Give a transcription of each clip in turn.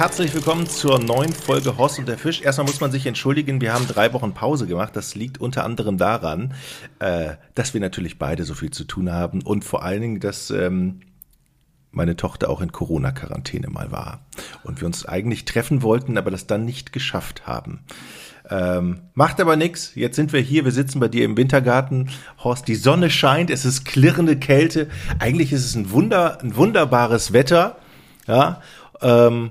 herzlich willkommen zur neuen Folge Horst und der Fisch. Erstmal muss man sich entschuldigen, wir haben drei Wochen Pause gemacht. Das liegt unter anderem daran, äh, dass wir natürlich beide so viel zu tun haben und vor allen Dingen, dass ähm, meine Tochter auch in Corona-Quarantäne mal war und wir uns eigentlich treffen wollten, aber das dann nicht geschafft haben. Ähm, macht aber nichts. Jetzt sind wir hier. Wir sitzen bei dir im Wintergarten. Horst, die Sonne scheint. Es ist klirrende Kälte. Eigentlich ist es ein Wunder, ein wunderbares Wetter. Ja. Ähm,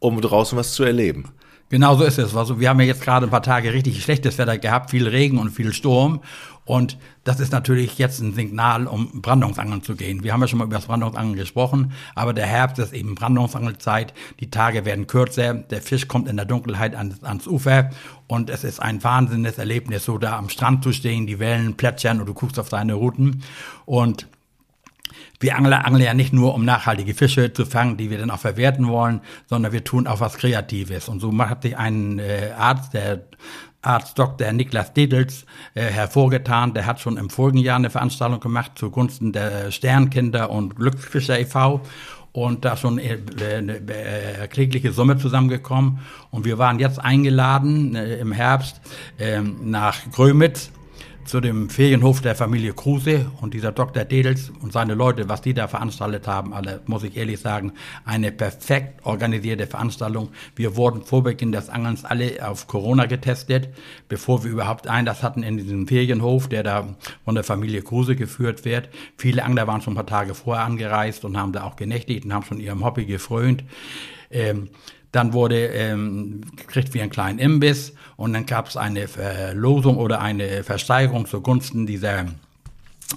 um draußen was zu erleben. Genau so ist es. Also wir haben ja jetzt gerade ein paar Tage richtig schlechtes Wetter gehabt, viel Regen und viel Sturm. Und das ist natürlich jetzt ein Signal, um Brandungsangeln zu gehen. Wir haben ja schon mal über das Brandungsangeln gesprochen, aber der Herbst ist eben Brandungsangelzeit. Die Tage werden kürzer, der Fisch kommt in der Dunkelheit ans, ans Ufer und es ist ein wahnsinniges Erlebnis, so da am Strand zu stehen, die Wellen plätschern und du guckst auf deine Routen. Und wir Angler angeln ja nicht nur, um nachhaltige Fische zu fangen, die wir dann auch verwerten wollen, sondern wir tun auch was Kreatives. Und so hat sich ein äh, Arzt, der Arzt Dr. Niklas Dedels äh, hervorgetan. Der hat schon im vorigen Jahr eine Veranstaltung gemacht zugunsten der Sternkinder und Glücksfischer e.V. Und da schon äh, eine äh, erklägliche Summe zusammengekommen. Und wir waren jetzt eingeladen äh, im Herbst äh, nach Grömitz zu dem Ferienhof der Familie Kruse und dieser Dr. Dedels und seine Leute, was die da veranstaltet haben, alle, muss ich ehrlich sagen, eine perfekt organisierte Veranstaltung. Wir wurden vor Beginn des Angelns alle auf Corona getestet, bevor wir überhaupt Einlass hatten in diesem Ferienhof, der da von der Familie Kruse geführt wird. Viele Angler waren schon ein paar Tage vorher angereist und haben da auch genächtigt und haben schon ihrem Hobby gefrönt. Ähm, dann wurde ähm, gekriegt wie ein kleinen Imbiss und dann gab es eine Verlosung oder eine Versteigerung zugunsten dieser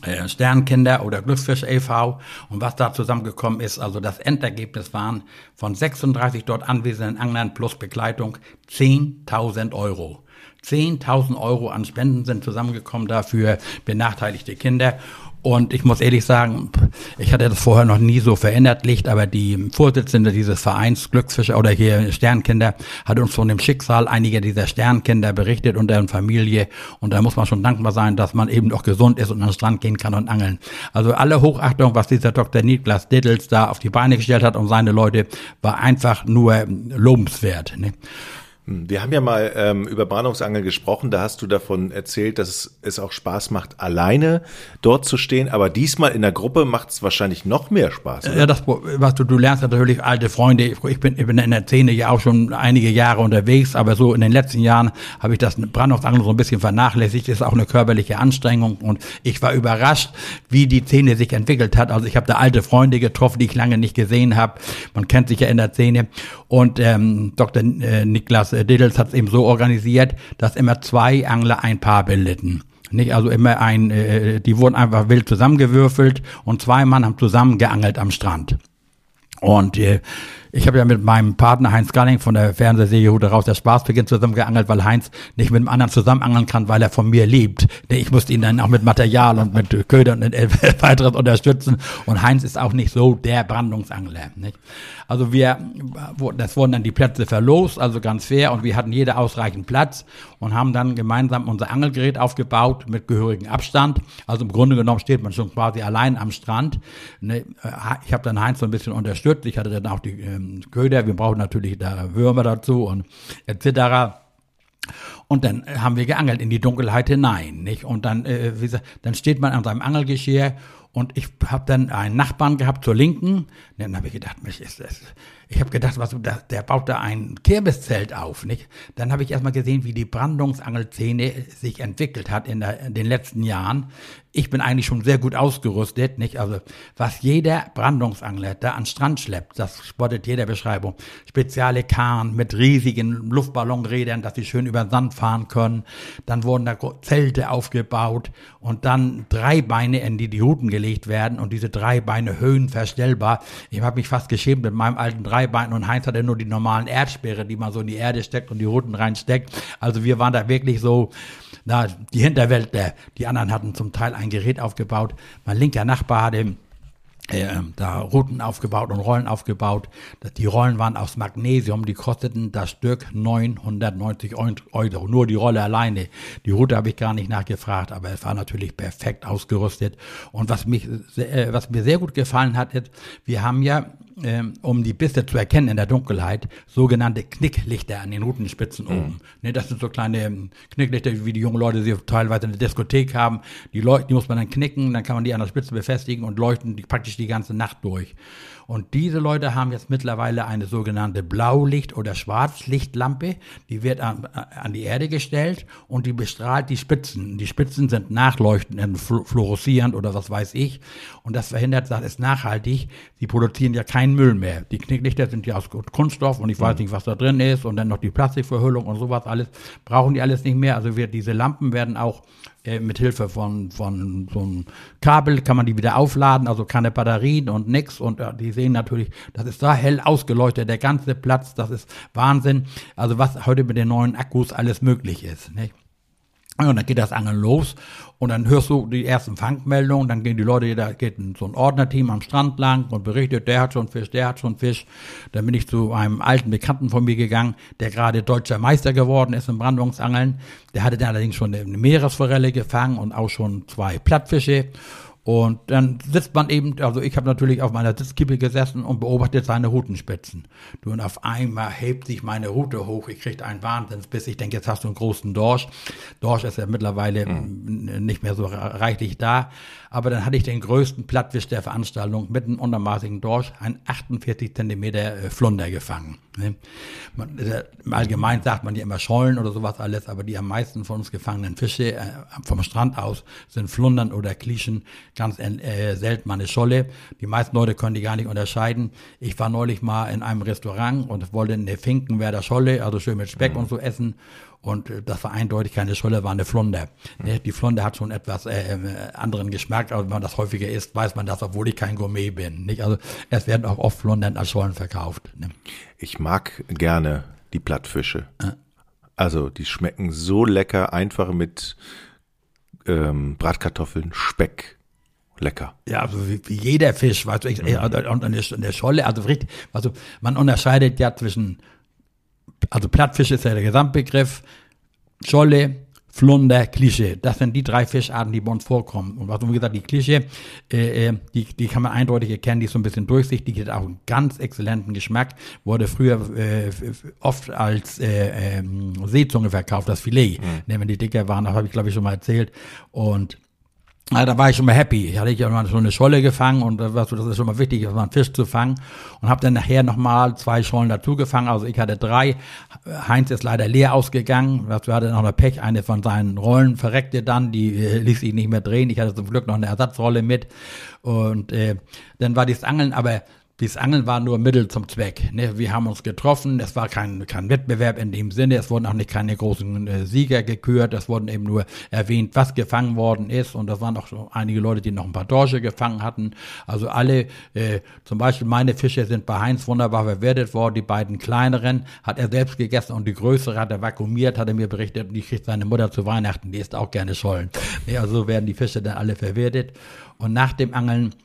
äh, Sternkinder oder Glücksfisch e.V. Und was da zusammengekommen ist, also das Endergebnis waren von 36 dort anwesenden Anglern plus Begleitung 10.000 Euro. 10.000 Euro an Spenden sind zusammengekommen dafür benachteiligte Kinder. Und ich muss ehrlich sagen, ich hatte das vorher noch nie so verinnerlicht, aber die Vorsitzende dieses Vereins Glücksfischer oder hier Sternkinder hat uns von dem Schicksal einiger dieser Sternkinder berichtet und deren Familie. Und da muss man schon dankbar sein, dass man eben auch gesund ist und an den Strand gehen kann und angeln. Also alle Hochachtung, was dieser Dr. Niklas Dittels da auf die Beine gestellt hat und seine Leute, war einfach nur lobenswert. Ne? Hm, wir haben ja mal ähm, über Brandungsangeln gesprochen, da hast du davon erzählt, dass es auch Spaß macht, alleine dort zu stehen, aber diesmal in der Gruppe macht es wahrscheinlich noch mehr Spaß. Oder? Ja, das, was du, du lernst natürlich alte Freunde. Ich bin, ich bin in der Szene ja auch schon einige Jahre unterwegs, aber so in den letzten Jahren habe ich das Brandungsangeln so ein bisschen vernachlässigt. Ist auch eine körperliche Anstrengung und ich war überrascht, wie die Szene sich entwickelt hat. Also ich habe da alte Freunde getroffen, die ich lange nicht gesehen habe. Man kennt sich ja in der Szene und ähm, Dr. Äh, Niklas äh, Diddles hat es eben so organisiert, dass immer zwei Angler ein Paar bildeten. Nicht, also immer ein, äh, die wurden einfach wild zusammengewürfelt und zwei Mann haben zusammen geangelt am Strand. Und äh, ich habe ja mit meinem Partner Heinz Galling von der Fernsehserie Hude raus der Spaß beginnt zusammen geangelt, weil Heinz nicht mit dem anderen zusammen angeln kann, weil er von mir lebt. Ich musste ihn dann auch mit Material und mit Ködern und weiteres unterstützen. Und Heinz ist auch nicht so der Brandungsangler. Nicht? Also wir, das wurden dann die Plätze verlost, also ganz fair. Und wir hatten jeder ausreichend Platz und haben dann gemeinsam unser Angelgerät aufgebaut mit gehörigem Abstand. Also im Grunde genommen steht man schon quasi allein am Strand. Ne, ich habe dann Heinz so ein bisschen unterstützt. Ich hatte dann auch die ähm, Köder, wir brauchen natürlich da Würmer dazu und etc. Und dann haben wir geangelt in die Dunkelheit hinein, nicht? Und dann, äh, wie gesagt, dann steht man an seinem Angelgeschirr und ich habe dann einen Nachbarn gehabt zur Linken. Dann habe ich gedacht, mich ist das, ich habe gedacht, was, der baut da ein Kirmeszelt auf, nicht? Dann habe ich erstmal gesehen, wie die Brandungsangelszene sich entwickelt hat in, der, in den letzten Jahren ich bin eigentlich schon sehr gut ausgerüstet, nicht? Also, was jeder Brandungsangler da an Strand schleppt, das spottet jeder Beschreibung. Spezielle Kahn mit riesigen Luftballonrädern, dass sie schön über den Sand fahren können. Dann wurden da Zelte aufgebaut und dann drei Beine, in die die Huten gelegt werden und diese drei Beine höhenverstellbar. Ich habe mich fast geschämt mit meinem alten Dreibein und Heinz hatte nur die normalen Erdsperre, die man so in die Erde steckt und die Huten reinsteckt. Also wir waren da wirklich so, na, die Hinterwelt, die anderen hatten zum Teil ein Gerät aufgebaut. Mein linker Nachbar hatte äh, da Routen aufgebaut und Rollen aufgebaut. Die Rollen waren aus Magnesium, die kosteten das Stück 990 Euro. Nur die Rolle alleine. Die Route habe ich gar nicht nachgefragt, aber es war natürlich perfekt ausgerüstet. Und was mich, äh, was mir sehr gut gefallen hat, ist, wir haben ja ähm, um die Bisse zu erkennen in der Dunkelheit, sogenannte Knicklichter an den Routenspitzen mhm. oben. Ne, das sind so kleine ähm, Knicklichter, wie die jungen Leute sie teilweise in der Diskothek haben. Die, Leuch die muss man dann knicken, dann kann man die an der Spitze befestigen und leuchten die praktisch die ganze Nacht durch. Und diese Leute haben jetzt mittlerweile eine sogenannte Blaulicht- oder Schwarzlichtlampe. Die wird an, an die Erde gestellt und die bestrahlt die Spitzen. Die Spitzen sind nachleuchtend, fluoreszierend oder was weiß ich. Und das verhindert, das ist nachhaltig. Sie produzieren ja keinen Müll mehr. Die Knicklichter sind ja aus Kunststoff und ich weiß mhm. nicht, was da drin ist. Und dann noch die Plastikverhüllung und sowas alles. Brauchen die alles nicht mehr. Also wird, diese Lampen werden auch äh, mit Hilfe von, von so einem Kabel kann man die wieder aufladen, also keine Batterien und nix. Und äh, die sehen natürlich, das ist da hell ausgeleuchtet, der ganze Platz, das ist Wahnsinn. Also was heute mit den neuen Akkus alles möglich ist. Nicht? Und dann geht das Angeln los und dann hörst du die ersten Fangmeldungen, dann gehen die Leute, da geht so ein Ordnerteam am Strand lang und berichtet, der hat schon Fisch, der hat schon Fisch. Dann bin ich zu einem alten Bekannten von mir gegangen, der gerade deutscher Meister geworden ist im Brandungsangeln. Der hatte dann allerdings schon eine Meeresforelle gefangen und auch schon zwei Plattfische. Und dann sitzt man eben, also ich habe natürlich auf meiner Sitzkippe gesessen und beobachtet seine Rutenspitzen. Du, und auf einmal hebt sich meine Rute hoch, ich krieg einen Wahnsinnsbiss, ich denke, jetzt hast du einen großen Dorsch. Dorsch ist ja mittlerweile mhm. nicht mehr so reichlich da. Aber dann hatte ich den größten Plattfisch der Veranstaltung mit einem untermaßigen Dorsch, ein 48 Zentimeter äh, Flunder gefangen. Ne? Man, äh, Im Allgemeinen sagt man ja immer Schollen oder sowas alles, aber die am meisten von uns gefangenen Fische äh, vom Strand aus sind Flundern oder Klischen, ganz äh, selten mal eine Scholle. Die meisten Leute können die gar nicht unterscheiden. Ich war neulich mal in einem Restaurant und wollte eine Finkenwerder Scholle, also schön mit Speck mhm. und so essen. Und äh, das war eindeutig keine Scholle, war eine Flunder. Mhm. Die Flunder hat schon etwas äh, äh, anderen Geschmack, aber wenn man das häufiger isst, weiß man das, obwohl ich kein Gourmet bin. Nicht? Also es werden auch oft Flundern als Schollen verkauft. Ne? Ich mag gerne die Plattfische. Äh. Also die schmecken so lecker, einfach mit ähm, Bratkartoffeln, Speck. Lecker. Ja, also wie, wie jeder Fisch, weißt du, ich, mhm. und eine, eine Scholle, also richtig, also man unterscheidet ja zwischen also Plattfisch ist ja der Gesamtbegriff, Scholle, Flunder, Klische. Das sind die drei Fischarten, die bei uns vorkommen. Und was wie gesagt, die Klische, äh, äh, die, die kann man eindeutig erkennen, die ist so ein bisschen durchsichtig, die hat auch einen ganz exzellenten Geschmack, wurde früher äh, oft als äh, äh, Seezunge verkauft, das Filet. Mhm. Wenn die dicker waren, das habe ich glaube ich schon mal erzählt. Und ja, da war ich schon mal happy. Ich hatte ja mal so eine Scholle gefangen und das, das ist schon mal wichtig, einen Fisch zu fangen. Und habe dann nachher nochmal zwei Schollen dazu gefangen. Also ich hatte drei. Heinz ist leider leer ausgegangen. Wir hatten noch eine Pech. Eine von seinen Rollen verreckte dann. Die äh, ließ sich nicht mehr drehen. Ich hatte zum Glück noch eine Ersatzrolle mit. Und äh, dann war dieses Angeln aber dieses Angeln war nur Mittel zum Zweck. Ne? Wir haben uns getroffen, es war kein, kein Wettbewerb in dem Sinne, es wurden auch nicht keine großen äh, Sieger gekürt, es wurden eben nur erwähnt, was gefangen worden ist und das waren auch so einige Leute, die noch ein paar Dorsche gefangen hatten. Also alle, äh, zum Beispiel meine Fische sind bei Heinz wunderbar verwertet worden, die beiden kleineren hat er selbst gegessen und die größere hat er vakuumiert, hat er mir berichtet, die kriegt seine Mutter zu Weihnachten, die isst auch gerne Schollen. Ne? Also so werden die Fische dann alle verwertet und nach dem Angeln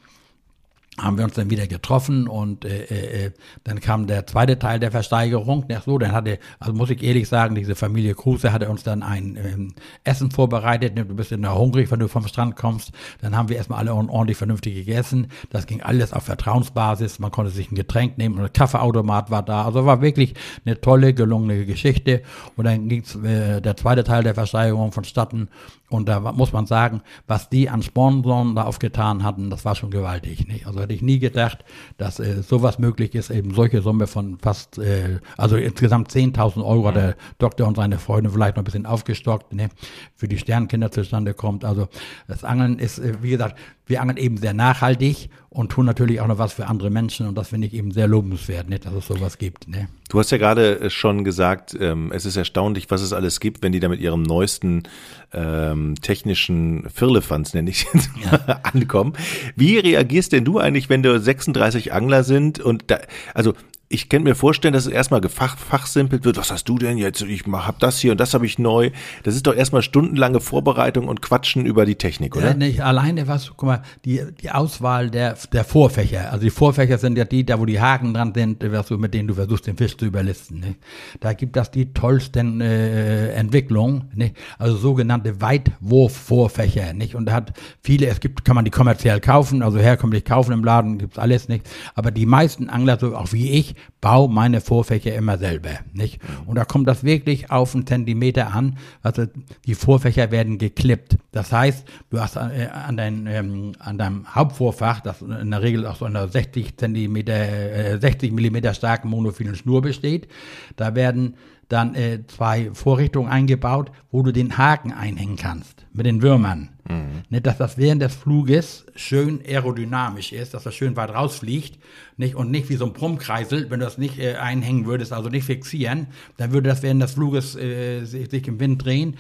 haben wir uns dann wieder getroffen und äh, äh, äh, dann kam der zweite Teil der Versteigerung. Ja, so, dann hatte, also muss ich ehrlich sagen, diese Familie Kruse hatte uns dann ein ähm, Essen vorbereitet. Du bist ja hungrig, wenn du vom Strand kommst. Dann haben wir erstmal alle ordentlich vernünftig gegessen. Das ging alles auf Vertrauensbasis. Man konnte sich ein Getränk nehmen und ein Kaffeeautomat war da. Also war wirklich eine tolle, gelungene Geschichte. Und dann ging äh, der zweite Teil der Versteigerung vonstatten und da muss man sagen, was die an Sponsoren da aufgetan hatten, das war schon gewaltig. Nicht? Also hätte ich nie gedacht, dass äh, sowas möglich ist, eben solche Summe von fast, äh, also insgesamt 10.000 Euro, mhm. der Doktor und seine Freunde vielleicht noch ein bisschen aufgestockt, ne, für die Sternkinder zustande kommt. Also das Angeln ist, äh, wie gesagt, wir angeln eben sehr nachhaltig und tun natürlich auch noch was für andere Menschen und das finde ich eben sehr lobenswert, nicht, dass es sowas gibt. Ne? Du hast ja gerade äh, schon gesagt, ähm, es ist erstaunlich, was es alles gibt, wenn die da mit ihrem neuesten ähm, technischen Firlefanz, nenne ich jetzt, ja. ankommen. Wie reagierst denn du eigentlich, wenn du 36 Angler sind und da, also ich kann mir vorstellen, dass es erstmal gefach, fachsimpelt wird. Was hast du denn jetzt? Ich hab das hier und das habe ich neu. Das ist doch erstmal stundenlange Vorbereitung und Quatschen über die Technik, oder? Ja, nicht alleine was, guck mal, die, die Auswahl der, der Vorfächer. Also die Vorfächer sind ja die, da wo die Haken dran sind, was du, mit denen du versuchst, den Fisch zu überlisten. Nicht? Da gibt das die tollsten äh, Entwicklungen, nicht? also sogenannte Weitwurf-Vorfächer. Nicht? Und da hat viele, es gibt, kann man die kommerziell kaufen, also herkömmlich kaufen im Laden, gibt's alles nicht. Aber die meisten Angler, so auch wie ich, baue meine Vorfächer immer selber, nicht? Und da kommt das wirklich auf einen Zentimeter an. Also die Vorfächer werden geklippt. Das heißt, du hast äh, an, dein, ähm, an deinem Hauptvorfach, das in der Regel aus einer 60 Zentimeter, äh, 60 Millimeter starken monophilen Schnur besteht, da werden dann äh, zwei Vorrichtungen eingebaut, wo du den Haken einhängen kannst mit den Würmern. Mhm. Nicht, dass das während des Fluges schön aerodynamisch ist, dass das schön weit rausfliegt nicht, und nicht wie so ein Brummkreisel, wenn du das nicht äh, einhängen würdest, also nicht fixieren, dann würde das während des Fluges äh, sich, sich im Wind drehen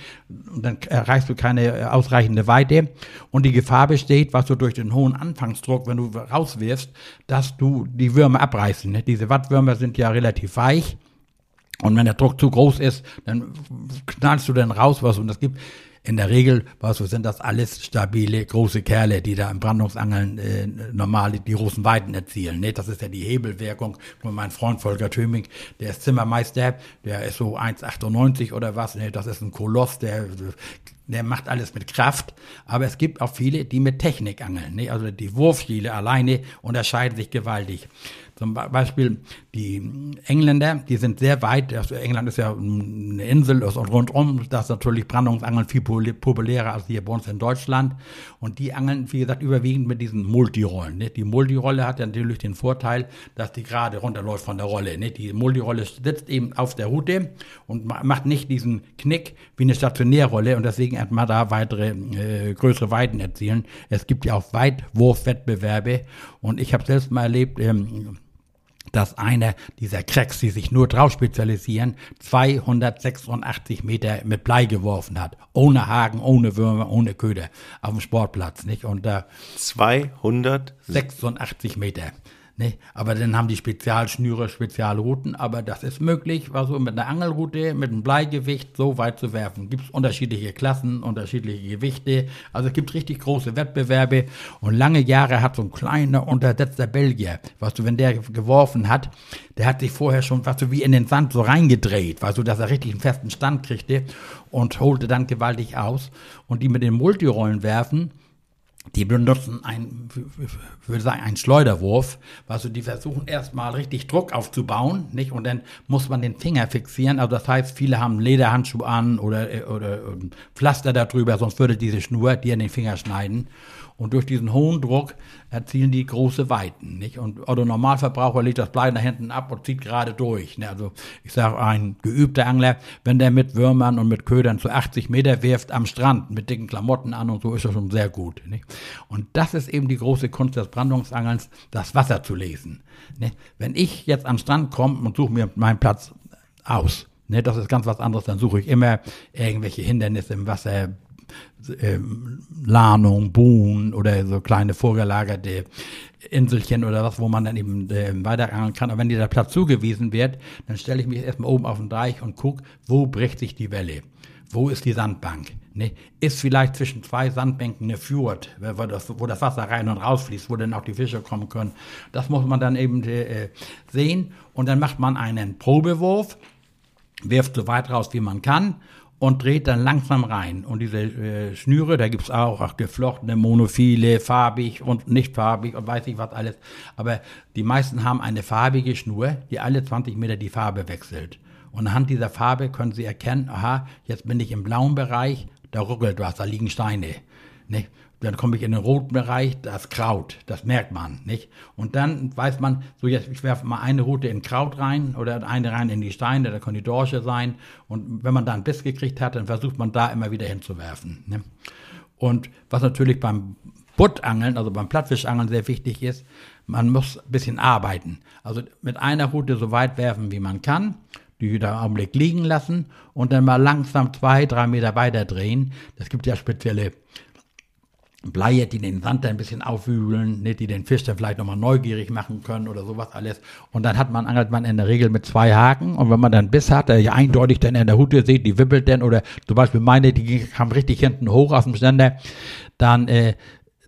und dann erreichst du keine äh, ausreichende Weite und die Gefahr besteht, was du durch den hohen Anfangsdruck, wenn du rauswirfst, dass du die Würmer abreißen. Nicht? Diese Wattwürmer sind ja relativ weich und wenn der Druck zu groß ist, dann knallst du dann raus was und das gibt in der Regel, was sind das alles stabile große Kerle, die da im Brandungsangeln äh, normal die großen Weiten erzielen. Ne? Das ist ja die Hebelwirkung. Und mein Freund Volker Thöming, der ist Zimmermeister, der ist so 1,98 oder was. Ne? Das ist ein Koloss, der der macht alles mit Kraft, aber es gibt auch viele, die mit Technik angeln. Ne? Also die Wurfstile alleine unterscheiden sich gewaltig. Zum Beispiel die Engländer, die sind sehr weit, also England ist ja eine Insel und rundum, das ist natürlich Brandungsangeln viel populärer als hier bei uns in Deutschland. Und die angeln, wie gesagt, überwiegend mit diesen Multirollen. Ne? Die Multirolle hat ja natürlich den Vorteil, dass die gerade runterläuft von der Rolle. Ne? Die Multirolle sitzt eben auf der Route und macht nicht diesen Knick wie eine Stationärrolle und deswegen hat man da weitere, äh, größere Weiten erzielen. Es gibt ja auch Weitwurfwettbewerbe und ich habe selbst mal erlebt, ähm, dass einer dieser Cracks, die sich nur drauf spezialisieren, 286 Meter mit Blei geworfen hat. Ohne Haken, ohne Würmer, ohne Köder. Auf dem Sportplatz, nicht? Und da. 286 Meter. Ne? Aber dann haben die Spezialschnüre, Spezialrouten, aber das ist möglich, also mit einer Angelroute, mit einem Bleigewicht so weit zu werfen. Gibt es unterschiedliche Klassen, unterschiedliche Gewichte, also es gibt richtig große Wettbewerbe und lange Jahre hat so ein kleiner, untersetzter Belgier, weißt du, wenn der geworfen hat, der hat sich vorher schon, weißt du, wie in den Sand so reingedreht, weißt du, dass er richtig einen festen Stand kriegte und holte dann gewaltig aus und die mit den Multirollen werfen, die benutzen ein, würde sagen, einen Schleuderwurf, also die versuchen erstmal richtig Druck aufzubauen, nicht? Und dann muss man den Finger fixieren. Also das heißt, viele haben Lederhandschuh an oder, oder, oder Pflaster darüber, sonst würde diese Schnur dir in den Finger schneiden. Und durch diesen hohen Druck erzielen die große Weiten. Nicht? Und Otto Normalverbraucher legt das Blei da hinten ab und zieht gerade durch. Ne? Also ich sage, ein geübter Angler, wenn der mit Würmern und mit Ködern zu 80 Meter wirft am Strand mit dicken Klamotten an und so, ist er schon sehr gut. Nicht? Und das ist eben die große Kunst des Brandungsangelns, das Wasser zu lesen. Ne? Wenn ich jetzt am Strand komme und suche mir meinen Platz aus, Ne, das ist ganz was anderes. Dann suche ich immer irgendwelche Hindernisse im Wasser, ähm, Lahnung, Buhn oder so kleine vorgelagerte Inselchen oder was, wo man dann eben äh, weiterangeln kann. Aber wenn dir der Platz zugewiesen wird, dann stelle ich mich erstmal oben auf den Deich und gucke, wo bricht sich die Welle? Wo ist die Sandbank? Ne? Ist vielleicht zwischen zwei Sandbänken eine Fjord, wo das, wo das Wasser rein und rausfließt, wo dann auch die Fische kommen können. Das muss man dann eben äh, sehen. Und dann macht man einen Probewurf, wirft so weit raus, wie man kann und dreht dann langsam rein. Und diese äh, Schnüre, da gibt's auch, auch geflochtene, monophile, farbig und nicht farbig und weiß ich was alles. Aber die meisten haben eine farbige Schnur, die alle 20 Meter die Farbe wechselt. Und anhand dieser Farbe können sie erkennen, aha, jetzt bin ich im blauen Bereich, da ruckelt was, da liegen Steine. Nicht? Dann komme ich in den roten Bereich, das Kraut, das merkt man, nicht? Und dann weiß man, so jetzt, ich werfe mal eine Route in Kraut rein oder eine rein in die Steine, da können die Dorsche sein. Und wenn man da einen Biss gekriegt hat, dann versucht man da immer wieder hinzuwerfen. Ne? Und was natürlich beim Buttangeln, also beim Plattfischangeln sehr wichtig ist, man muss ein bisschen arbeiten. Also mit einer Route so weit werfen, wie man kann, die wieder einen Augenblick liegen lassen und dann mal langsam zwei, drei Meter weiter drehen. Das gibt ja spezielle Bleie, die den Sand ein bisschen aufwühlen, ne, die den Fisch dann vielleicht nochmal neugierig machen können oder sowas alles. Und dann hat man, angelt man in der Regel mit zwei Haken. Und wenn man dann Biss hat, der ja eindeutig dann in der Hute sieht, die wippelt dann, oder zum Beispiel meine, die kam richtig hinten hoch aus dem Ständer, dann äh,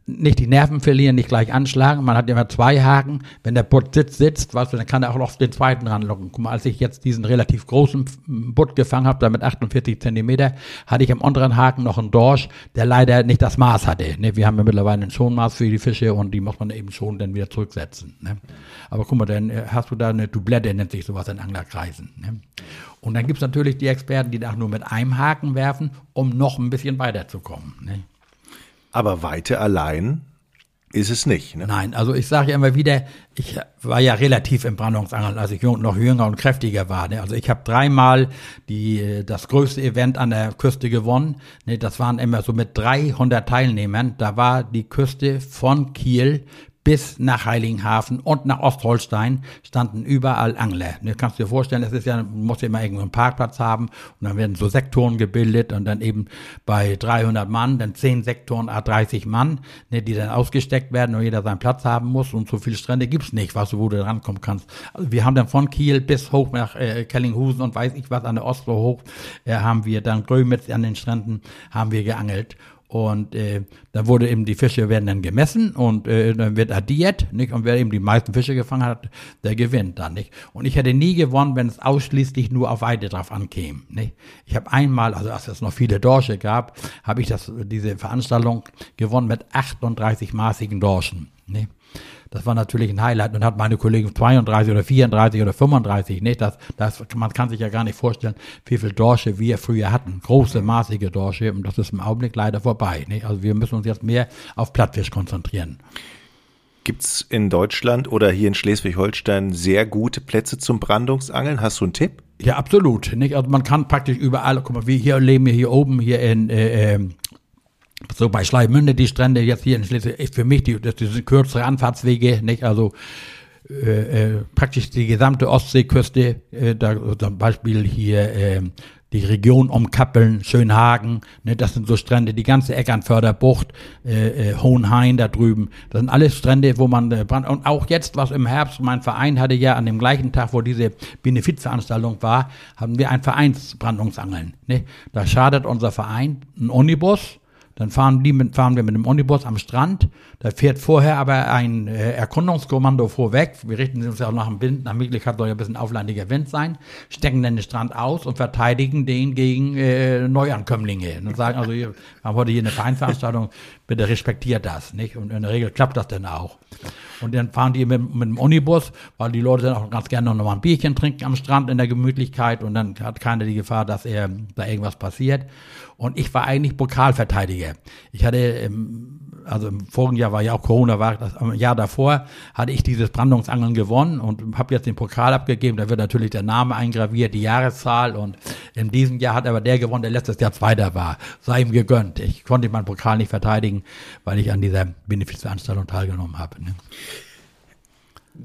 nicht die Nerven verlieren, nicht gleich anschlagen. Man hat immer zwei Haken. Wenn der Butt sitzt, sitzt, weißt du, dann kann er auch auf den zweiten ranlocken. Guck mal, als ich jetzt diesen relativ großen Butt gefangen habe, da mit 48 Zentimeter, hatte ich am unteren Haken noch einen Dorsch, der leider nicht das Maß hatte. Ne? Wir haben ja mittlerweile ein Schonmaß für die Fische und die muss man eben schon dann wieder zurücksetzen. Ne? Aber guck mal, dann äh, hast du da eine Dublette, nennt sich sowas in Anglerkreisen. Ne? Und dann gibt's natürlich die Experten, die da nur mit einem Haken werfen, um noch ein bisschen weiterzukommen. Ne? Aber Weite allein ist es nicht. Ne? Nein, also ich sage ja immer wieder, ich war ja relativ im Brandungsangeln, als ich noch jünger und kräftiger war. Ne? Also ich habe dreimal die, das größte Event an der Küste gewonnen. Ne? Das waren immer so mit 300 Teilnehmern. Da war die Küste von Kiel bis nach Heiligenhafen und nach Ostholstein standen überall Angler. Du kannst dir vorstellen, es ist ja, muss ja immer irgendwo einen Parkplatz haben und dann werden so Sektoren gebildet und dann eben bei 300 Mann, dann 10 Sektoren, A30 Mann, ne, die dann ausgesteckt werden und jeder seinen Platz haben muss und so viele Strände gibt's nicht, was du, wo du rankommen kannst. Also wir haben dann von Kiel bis hoch nach äh, Kellinghusen und weiß ich was an der Oslo hoch, äh, haben wir dann Grömitz an den Stränden, haben wir geangelt und äh, dann wurde eben die Fische werden dann gemessen und äh, dann wird addiert, nicht? Und wer eben die meisten Fische gefangen hat, der gewinnt dann, nicht? Und ich hätte nie gewonnen, wenn es ausschließlich nur auf Weide drauf ankäme, nicht? Ich habe einmal, also als es noch viele Dorsche gab, habe ich das diese Veranstaltung gewonnen mit 38 maßigen Dorschen, nicht? Das war natürlich ein Highlight. Und hat meine Kollegen 32 oder 34 oder 35, nicht? Das, das, man kann sich ja gar nicht vorstellen, wie viel Dorsche wir früher hatten. Große, maßige Dorsche. Und das ist im Augenblick leider vorbei, nicht? Also wir müssen uns jetzt mehr auf Plattfisch konzentrieren. Gibt's in Deutschland oder hier in Schleswig-Holstein sehr gute Plätze zum Brandungsangeln? Hast du einen Tipp? Ja, absolut. Nicht? Also man kann praktisch überall, guck mal, wir hier leben wir hier oben, hier in äh, ähm, so bei Schleimünde die Strände jetzt hier in Schleswig ist für mich die, das sind kürzere Anfahrtswege, nicht? Also äh, äh, praktisch die gesamte Ostseeküste, äh, da zum Beispiel hier äh, die Region um Kappeln, Schönhagen, ne, das sind so Strände, die ganze Eckernförder Bucht, äh, äh, Hohenhain da drüben, das sind alles Strände, wo man äh, brand und auch jetzt, was im Herbst, mein Verein hatte ja an dem gleichen Tag, wo diese Benefizveranstaltung war, haben wir ein Vereinsbrandungsangeln. Ne? Da schadet unser Verein ein Unibus, dann fahren, die mit, fahren wir mit dem Omnibus am Strand. Da fährt vorher aber ein äh, Erkundungskommando vorweg. Wir richten uns ja auch nach dem Wind. Nach Möglichkeit soll ja ein bisschen auflandiger Wind sein. Stecken dann den Strand aus und verteidigen den gegen äh, Neuankömmlinge. Und sagen also, wir haben heute hier eine Vereinveranstaltung, bitte respektiert das. nicht? Und in der Regel klappt das dann auch. Und dann fahren die mit, mit dem Unibus, weil die Leute dann auch ganz gerne noch mal ein Bierchen trinken am Strand in der Gemütlichkeit und dann hat keiner die Gefahr, dass er da irgendwas passiert. Und ich war eigentlich Pokalverteidiger. Ich hatte, ähm, also im vorigen Jahr war ja auch Corona, war das im Jahr davor, hatte ich dieses Brandungsangeln gewonnen und habe jetzt den Pokal abgegeben. Da wird natürlich der Name eingraviert, die Jahreszahl. Und in diesem Jahr hat aber der gewonnen, der letztes Jahr Zweiter war. Sei ihm gegönnt. Ich konnte meinen Pokal nicht verteidigen, weil ich an dieser Benefizveranstaltung teilgenommen habe. Ne?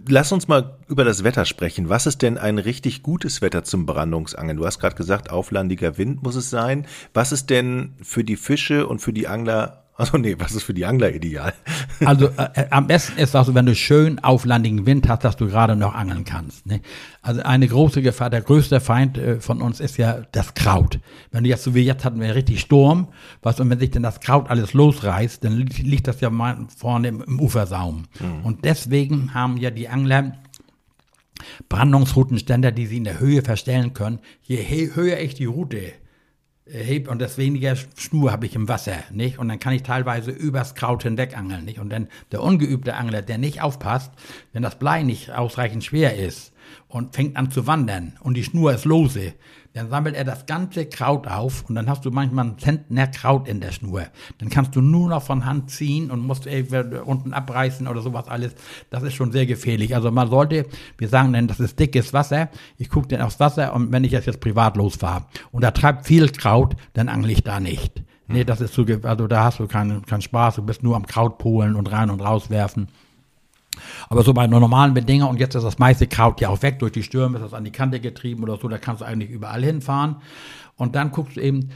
Lass uns mal über das Wetter sprechen. Was ist denn ein richtig gutes Wetter zum Brandungsangeln? Du hast gerade gesagt, auflandiger Wind muss es sein. Was ist denn für die Fische und für die Angler also nee, was ist für die Angler ideal? Also äh, äh, am besten ist also, wenn du schön auflandigen Wind hast, dass du gerade noch angeln kannst. Ne? Also eine große Gefahr, der größte Feind äh, von uns ist ja das Kraut. Wenn du jetzt so wie jetzt hatten wir richtig Sturm, was und wenn sich denn das Kraut alles losreißt, dann liegt, liegt das ja mal vorne im, im Ufersaum. Mhm. Und deswegen haben ja die Angler Brandungsroutenständer, die sie in der Höhe verstellen können. Je höher ich die Route heb und das weniger Schnur habe ich im Wasser, nicht? Und dann kann ich teilweise übers Kraut hinweg angeln, nicht? Und dann der ungeübte Angler, der nicht aufpasst, wenn das Blei nicht ausreichend schwer ist und fängt an zu wandern und die Schnur ist lose, dann sammelt er das ganze Kraut auf und dann hast du manchmal einen Zentner Kraut in der Schnur. Dann kannst du nur noch von Hand ziehen und musst unten abreißen oder sowas alles. Das ist schon sehr gefährlich. Also man sollte, wir sagen dann, das ist dickes Wasser. Ich gucke dann aufs Wasser und wenn ich jetzt, jetzt privat losfahre und da treibt viel Kraut, dann angle ich da nicht. Nee, das ist so, also da hast du keinen, keinen Spaß, du bist nur am Kraut polen und rein und rauswerfen. Aber so bei normalen Bedingungen, und jetzt ist das meiste Kraut ja auch weg, durch die Stürme ist das an die Kante getrieben oder so, da kannst du eigentlich überall hinfahren. Und dann guckst du eben,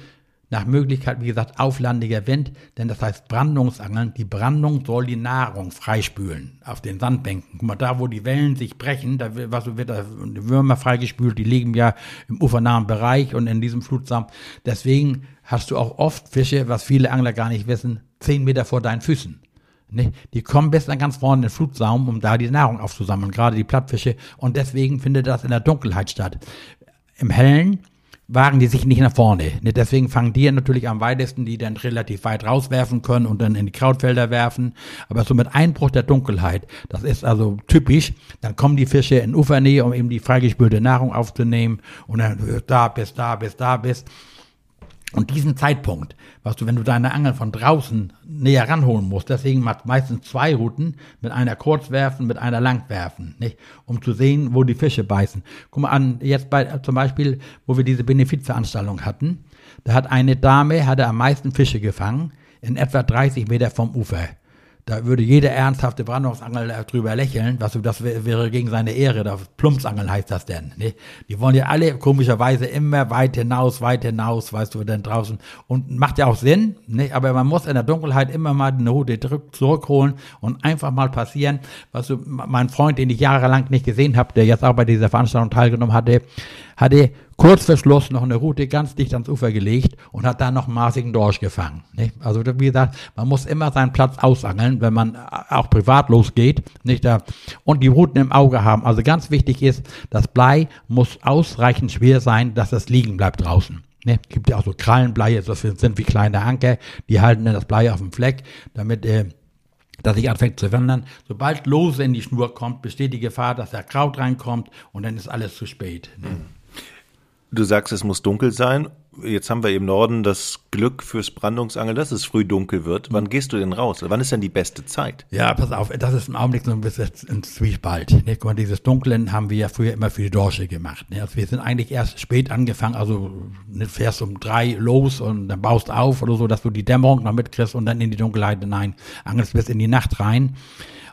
nach Möglichkeit, wie gesagt, auflandiger Wind, denn das heißt Brandungsangeln. Die Brandung soll die Nahrung freispülen auf den Sandbänken. Guck mal, da wo die Wellen sich brechen, da wird, was wird da, Würmer freigespült, die liegen ja im ufernahen Bereich und in diesem Flutsaum. Deswegen hast du auch oft Fische, was viele Angler gar nicht wissen, zehn Meter vor deinen Füßen. Ne? Die kommen bis dann ganz vorne in den Flutsaum, um da die Nahrung aufzusammeln, gerade die Plattfische. Und deswegen findet das in der Dunkelheit statt. Im Hellen wagen die sich nicht nach vorne. Ne? Deswegen fangen die natürlich am weitesten, die dann relativ weit rauswerfen können und dann in die Krautfelder werfen. Aber so mit Einbruch der Dunkelheit, das ist also typisch, dann kommen die Fische in Ufernähe, um eben die freigespülte Nahrung aufzunehmen und dann da bis da bis da bis. Und diesen Zeitpunkt, was du, wenn du deine Angel von draußen näher ranholen musst, deswegen macht meistens zwei Routen, mit einer kurz werfen, mit einer lang werfen, nicht? Um zu sehen, wo die Fische beißen. Guck mal an, jetzt bei, zum Beispiel, wo wir diese Benefizveranstaltung hatten, da hat eine Dame, hatte am meisten Fische gefangen, in etwa 30 Meter vom Ufer. Da würde jeder ernsthafte Brandungsangel drüber lächeln, was das wäre gegen seine Ehre. Das Plumpsangeln heißt das denn. Ne? Die wollen ja alle komischerweise immer weit hinaus, weit hinaus, weißt du, denn draußen. Und macht ja auch Sinn, ne? aber man muss in der Dunkelheit immer mal eine Route zurückholen und einfach mal passieren. Was du, mein Freund, den ich jahrelang nicht gesehen habe, der jetzt auch bei dieser Veranstaltung teilgenommen hatte, hatte kurz vor Schluss noch eine Route ganz dicht ans Ufer gelegt und hat dann noch maßigen Dorsch gefangen. Nicht? Also wie gesagt, man muss immer seinen Platz ausangeln, wenn man auch privat losgeht. Nicht da und die Routen im Auge haben. Also ganz wichtig ist, das Blei muss ausreichend schwer sein, dass es liegen bleibt draußen. Ne, gibt ja auch so Krallenbleie, das sind wie kleine Anker, die halten dann das Blei auf dem Fleck, damit äh, dass sich anfängt zu wandern. Sobald Lose in die Schnur kommt, besteht die Gefahr, dass der Kraut reinkommt und dann ist alles zu spät. Ne? Mhm. Du sagst, es muss dunkel sein. Jetzt haben wir im Norden das Glück fürs Brandungsangeln, dass es früh dunkel wird. Wann gehst du denn raus? Wann ist denn die beste Zeit? Ja, pass auf, das ist im Augenblick so ein bisschen ein Zwiespalt. Ne? Mal, dieses Dunklen haben wir ja früher immer für die Dorsche gemacht. Ne? Also wir sind eigentlich erst spät angefangen, also ne, fährst um drei los und dann baust auf oder so, dass du die Dämmerung noch mitkriegst und dann in die Dunkelheit hinein angelst bis in die Nacht rein.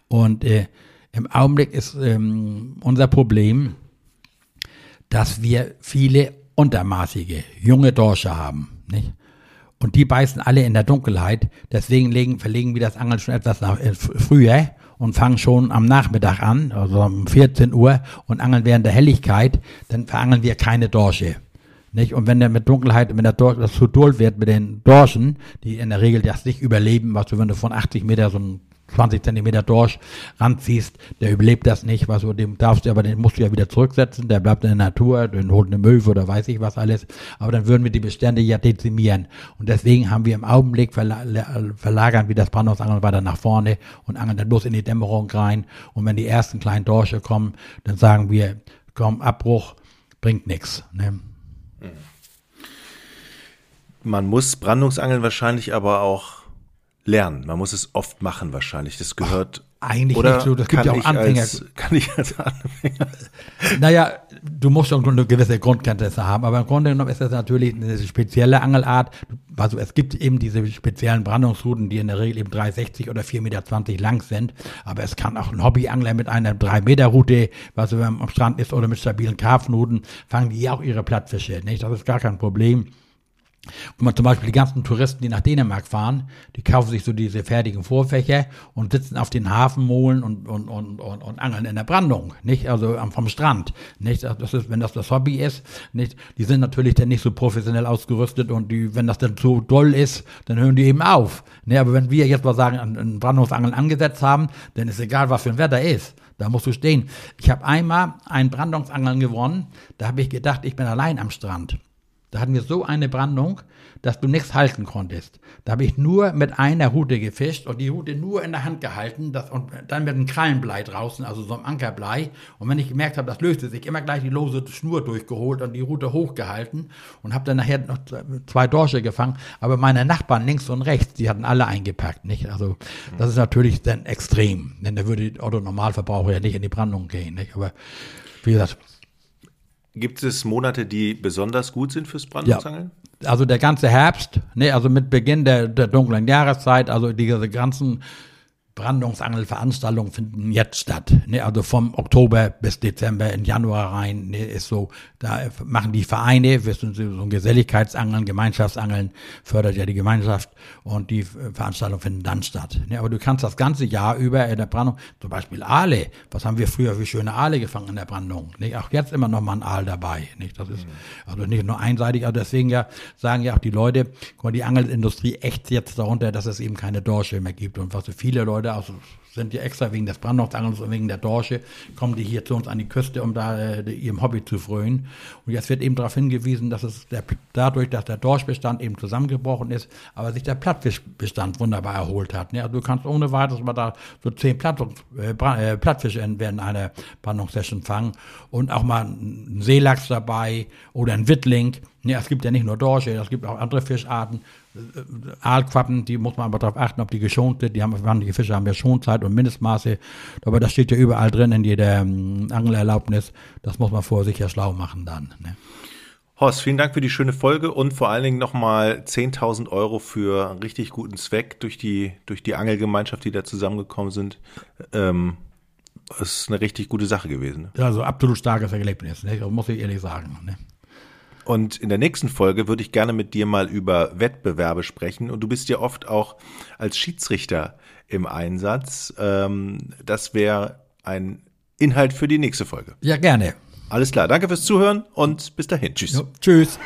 Und äh, im Augenblick ist ähm, unser Problem, dass wir viele untermaßige junge Dorsche haben. Nicht? Und die beißen alle in der Dunkelheit. Deswegen legen, verlegen wir das Angeln schon etwas nach, äh, früher und fangen schon am Nachmittag an, also um 14 Uhr und angeln während der Helligkeit. Dann verangeln wir keine Dorsche. Nicht? Und wenn der mit Dunkelheit, wenn der Dorsch, das zu doll wird mit den Dorschen, die in der Regel das nicht überleben, was du, wenn du von 80 Meter so ein 20 Zentimeter Dorsch ranziehst, der überlebt das nicht, was du dem darfst du, aber den musst du ja wieder zurücksetzen, der bleibt in der Natur, den holt eine Möwe oder weiß ich was alles, aber dann würden wir die Bestände ja dezimieren. Und deswegen haben wir im Augenblick verla verlagern wir das Brandungsangeln weiter nach vorne und angeln dann bloß in die Dämmerung rein. Und wenn die ersten kleinen Dorsche kommen, dann sagen wir, komm, Abbruch, bringt nichts. Ne? Man muss Brandungsangeln wahrscheinlich aber auch lernen. Man muss es oft machen wahrscheinlich. Das gehört. Ach, eigentlich oder nicht so. Das gibt ja auch Anfänger. Als, kann ich als Anfänger? Naja, du musst schon eine gewisse Grundkenntnisse haben, aber im Grunde genommen ist das natürlich eine spezielle Angelart. Also es gibt eben diese speziellen Brandungsrouten, die in der Regel eben 3,60 oder 4,20 Meter lang sind. Aber es kann auch ein Hobbyangler mit einer 3-Meter-Route, was am Strand ist, oder mit stabilen Karpfenruten, fangen die auch ihre Plattfische. Nicht? Das ist gar kein Problem. Guck mal, zum Beispiel die ganzen Touristen, die nach Dänemark fahren, die kaufen sich so diese fertigen Vorfächer und sitzen auf den Hafenmolen und, und, und, und, und angeln in der Brandung, nicht? Also vom Strand, nicht? Das ist, wenn das das Hobby ist, nicht? Die sind natürlich dann nicht so professionell ausgerüstet und die, wenn das dann zu doll ist, dann hören die eben auf, ne? Aber wenn wir jetzt mal sagen, ein Brandungsangeln angesetzt haben, dann ist egal, was für ein Wetter ist. Da musst du stehen. Ich habe einmal ein Brandungsangeln gewonnen, da habe ich gedacht, ich bin allein am Strand. Da hatten wir so eine Brandung, dass du nichts halten konntest. Da habe ich nur mit einer Rute gefischt und die Rute nur in der Hand gehalten das, und dann mit einem Krallenblei draußen, also so einem Ankerblei. Und wenn ich gemerkt habe, das löste sich, immer gleich die lose Schnur durchgeholt und die Rute hochgehalten und habe dann nachher noch zwei Dorsche gefangen. Aber meine Nachbarn links und rechts, die hatten alle eingepackt. Nicht? Also das ist natürlich dann extrem, denn da würde der Otto Normalverbraucher ja nicht in die Brandung gehen. Nicht? Aber wie gesagt, Gibt es Monate, die besonders gut sind fürs Brandungsangeln? Ja. Also der ganze Herbst, ne, also mit Beginn der, der dunklen Jahreszeit, also diese ganzen Brandungsangelveranstaltungen finden jetzt statt. Ne? Also vom Oktober bis Dezember in Januar rein ne? ist so, da machen die Vereine, wissen Sie, so ein Geselligkeitsangeln, Gemeinschaftsangeln fördert ja die Gemeinschaft und die Veranstaltungen finden dann statt. Ne? Aber du kannst das ganze Jahr über in der Brandung, zum Beispiel Aale, was haben wir früher für schöne Aale gefangen in der Brandung? Ne? Auch jetzt immer noch mal ein Aal dabei. Nicht? Das ist also nicht nur einseitig, aber deswegen ja sagen ja auch die Leute, die Angelindustrie echt jetzt darunter, dass es eben keine Dorsche mehr gibt und was so viele Leute Leute aus, sind ja extra wegen des Brandungsangelns und wegen der Dorsche, kommen die hier zu uns an die Küste, um da äh, ihrem Hobby zu frönen. Und jetzt wird eben darauf hingewiesen, dass es der, dadurch, dass der Dorschbestand eben zusammengebrochen ist, aber sich der Plattfischbestand wunderbar erholt hat. Ne? Also du kannst ohne weiteres mal da so zehn Platt, äh, äh, Plattfische in, in einer Brandungssession fangen und auch mal einen Seelachs dabei oder ein Wittling. Ne, es gibt ja nicht nur Dorsche, es gibt auch andere Fischarten. Äh, Aalquappen, die muss man aber darauf achten, ob die geschont sind. Die haben, manche Fische haben ja Schonzeit und Mindestmaße. Aber das steht ja überall drin in jeder ähm, Angelerlaubnis. Das muss man vorher sicher schlau machen dann. Ne? Horst, vielen Dank für die schöne Folge und vor allen Dingen nochmal 10.000 Euro für einen richtig guten Zweck durch die, durch die Angelgemeinschaft, die da zusammengekommen sind. Ähm, das ist eine richtig gute Sache gewesen. Ne? Ja, also absolut starkes Erlebnis, ne? muss ich ehrlich sagen. Ne? Und in der nächsten Folge würde ich gerne mit dir mal über Wettbewerbe sprechen. Und du bist ja oft auch als Schiedsrichter im Einsatz. Ähm, das wäre ein Inhalt für die nächste Folge. Ja, gerne. Alles klar. Danke fürs Zuhören und bis dahin. Tschüss. Jo, tschüss.